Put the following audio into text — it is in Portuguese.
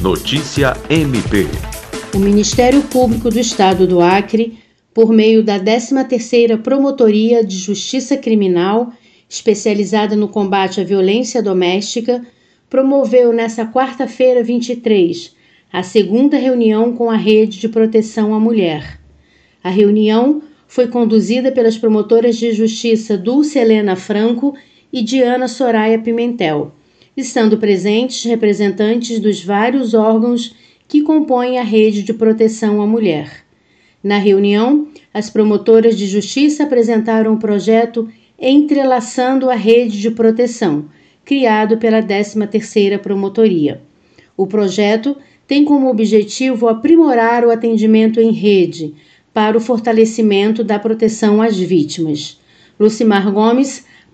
Notícia MP. O Ministério Público do Estado do Acre, por meio da 13ª Promotoria de Justiça Criminal, especializada no combate à violência doméstica, promoveu nesta quarta-feira 23 a segunda reunião com a Rede de Proteção à Mulher. A reunião foi conduzida pelas promotoras de justiça Dulce Helena Franco e Diana Soraya Pimentel estando presentes representantes dos vários órgãos que compõem a rede de proteção à mulher. Na reunião, as promotoras de justiça apresentaram o projeto Entrelaçando a Rede de Proteção, criado pela 13ª Promotoria. O projeto tem como objetivo aprimorar o atendimento em rede para o fortalecimento da proteção às vítimas. Lucimar Gomes